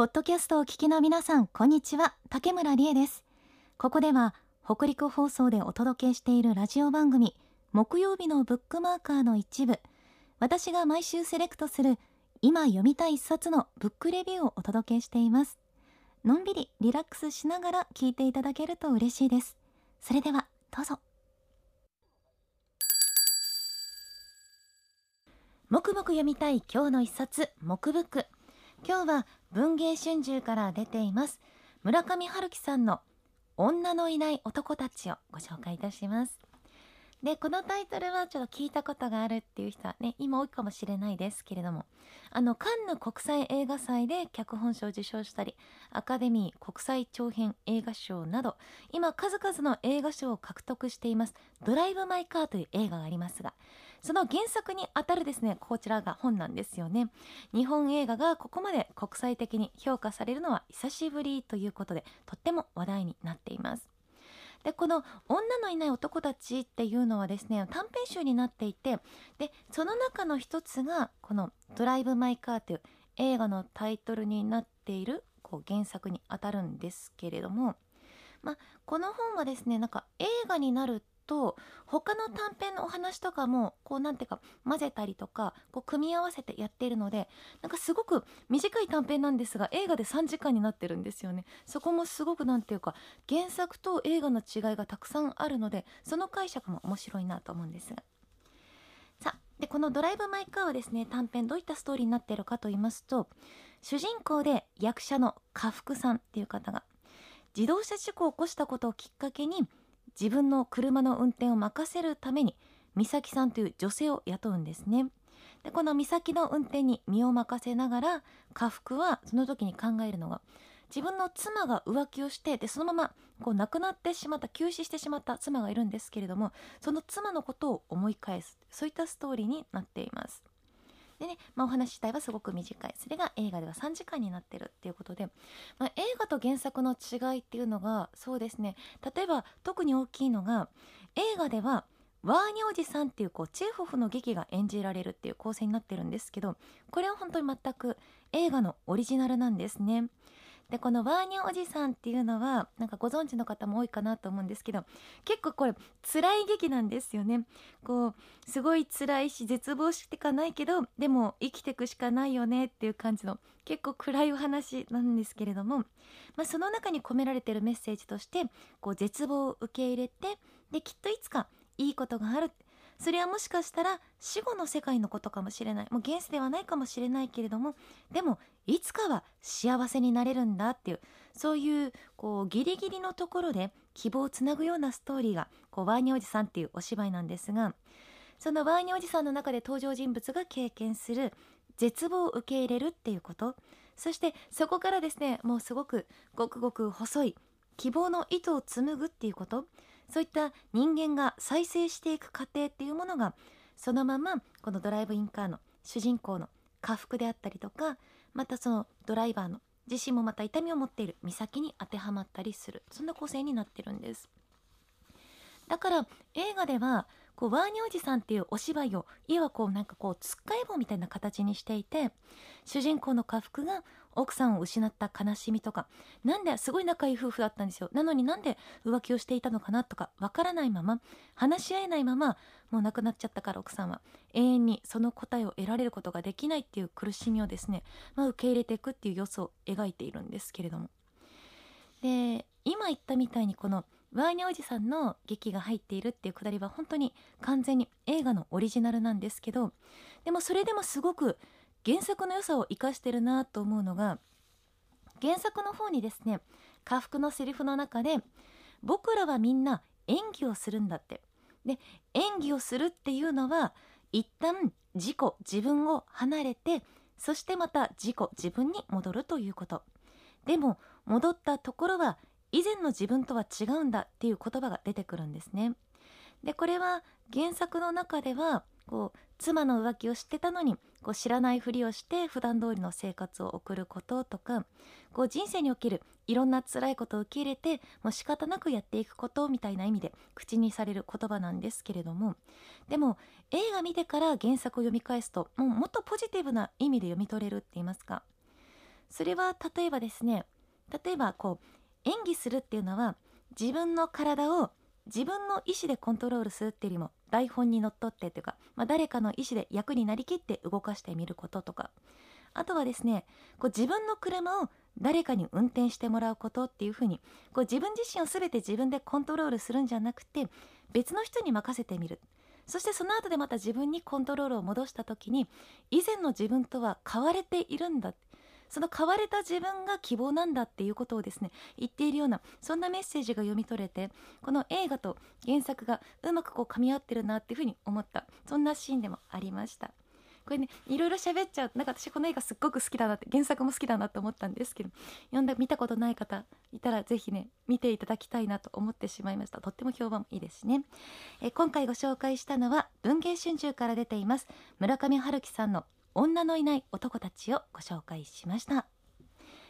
ポッドキャストを聞きの皆さんこんにちは。竹村理恵です。ここでは北陸放送でお届けしているラジオ番組木曜日のブックマーカーの一部。私が毎週セレクトする今読みたい一冊のブックレビューをお届けしています。のんびりリラックスしながら聞いていただけると嬉しいです。それではどうぞ。もくもく読みたい今日の一冊木ブック今日は文芸春秋から出ています。村上春樹さんの女のいない男たちをご紹介いたします。でこのタイトルはちょっと聞いたことがあるっていう人はね今多いかもしれないですけれどもあのカンヌ国際映画祭で脚本賞を受賞したりアカデミー国際長編映画賞など今数々の映画賞を獲得しています「ドライブ・マイ・カー」という映画がありますがその原作にあたるですねこちらが本なんですよね。日本映画がここまで国際的に評価されるのは久しぶりということでとっても話題になっています。でこの「女のいない男たち」っていうのはですね短編集になっていてでその中の一つがこの「ドライブ・マイ・カー」という映画のタイトルになっているこう原作にあたるんですけれども、まあ、この本はですねなんか映画になると他の短編のお話とかもこうなんていうか混ぜたりとかこう組み合わせてやっているのでなんかすごく短い短編なんですが映画で3時間になってるんですよね。そこもすごくなんていうか原作と映画の違いがたくさんあるのでその解釈も面白いなと思うんですが。さあでこの「ドライブ・マイ・カー」はですね短編どういったストーリーになっているかと言いますと主人公で役者の家福さんっていう方が自動車事故を起こしたことをきっかけに自分の車の運転を任せるために美咲さんという女性を雇うんですね。でこの美咲の運転に身を任せながら家福はその時に考えるのが自分の妻が浮気をしてでそのままこう亡くなってしまった急死してしまった妻がいるんですけれどもその妻のことを思い返す。そういったストーリーになっています。でね、まあ、お話自体はすごく短いそれが映画では3時間になってるっていうことで、まあ、映画と原作の違いっていうのがそうですね例えば特に大きいのが映画ではワーニョおじさんっていうこうチェーホフの劇が演じられるっていう構成になってるんですけどこれは本当に全く映画のオリジナルなんですね。でこのワーニャおじさんっていうのはなんかご存知の方も多いかなと思うんですけど結構これ辛い劇なんですよね。こうすごい辛いし絶望してかないけどでも生きてくしかないよねっていう感じの結構暗いお話なんですけれども、まあ、その中に込められてるメッセージとしてこう絶望を受け入れてできっといつかいいことがある。それはもしかしたら死後の世界のことかもしれない。もう現世ではないかもしれないけれどもでもいつかは幸せになれるんだっていうそういうこうギリギリのところで希望をつなぐようなストーリーがこうワーニーおじさんっていうお芝居なんですがそのワーニーおじさんの中で登場人物が経験する絶望を受け入れるっていうこと。そしてそこからですねもうすごくごくごく細い希望の糸を紡ぐっていうこと。そういった人間が再生していく過程っていうものがそのままこのドライブインカーの主人公の家福であったりとかまたそのドライバーの自身もまた痛みを持っている美咲に当てはまったりするそんな構成になってるんです。だから映画ではこうワーニーおじさんっていうお芝居をいわこうなんかこうつっかえ棒みたいな形にしていて主人公の家福が奥さんを失った悲しみとかなんですごい仲いい夫婦だったんですよなのになんで浮気をしていたのかなとかわからないまま話し合えないままもう亡くなっちゃったから奥さんは。永遠にその答えを得られることができないっていう苦しみをですね、まあ、受け入れていくっていう様子を描いているんですけれども。で今言ったみたいにこの「ワーニャおじさんの劇が入っているっていうくだりは本当に完全に映画のオリジナルなんですけどでもそれでもすごく原作の良さを生かしてるなと思うのが原作の方にですね家福のセリフの中で「僕らはみんな演技をするんだ」ってで演技をするっていうのは一旦自己自分を離れてそしてまた自己自分に戻るということでも戻ったところは以前の自分とは違うんだっていう言葉が出てくるんですね。でこれは原作の中ではこう妻の浮気を知ってたのにこう知らないふりをして普段通りの生活を送ることとかこう人生におけるいろんな辛いことを受け入れてもう仕方なくやっていくことみたいな意味で口にされる言葉なんですけれどもでも映画見てから原作を読み返すともうもっとポジティブな意味で読み取れるって言いますか。それは例えばですね例えばこう演技するっていうのは自分の体を自分の意思でコントロールするっていうよりも台本にのっとってというか、まあ、誰かの意思で役になりきって動かしてみることとか。あとはですねこう自分の車を誰かに運転してもらうことっていうふうにこう自分自身を全て自分でコントロールするんじゃなくて別の人に任せてみる。そしてその後でまた自分にコントロールを戻した時に以前の自分とは変われているんだ。その変われた自分が希望なんだっていうことをですね言っているようなそんなメッセージが読み取れてこの映画と原作がうまくこう噛み合ってるなっていうふうに思った。そんなシーンでもありました。これねいろいろ喋っちゃう。なんか私この映画すっごく好きだなって原作も好きだなと思ったんですけど読んだ見たことない方いたらぜひね見ていただきたいなと思ってしまいました。とっても評判もいいですね。え今回ご紹介したのは文藝春秋から出ています村上春樹さんの女のいない男たちをご紹介しました。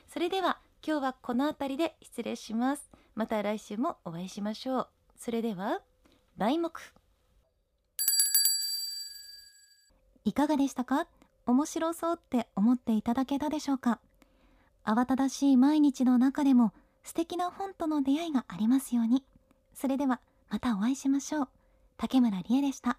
それでは今日はこの辺りで失礼します。また来週もお会いしましょう。それでは題目。いかがでしたか？面白そうって思っていただけたでしょうか？慌ただしい毎日の中でも素敵な本との出会いがありますように。それではまたお会いしましょう。竹村理恵でした。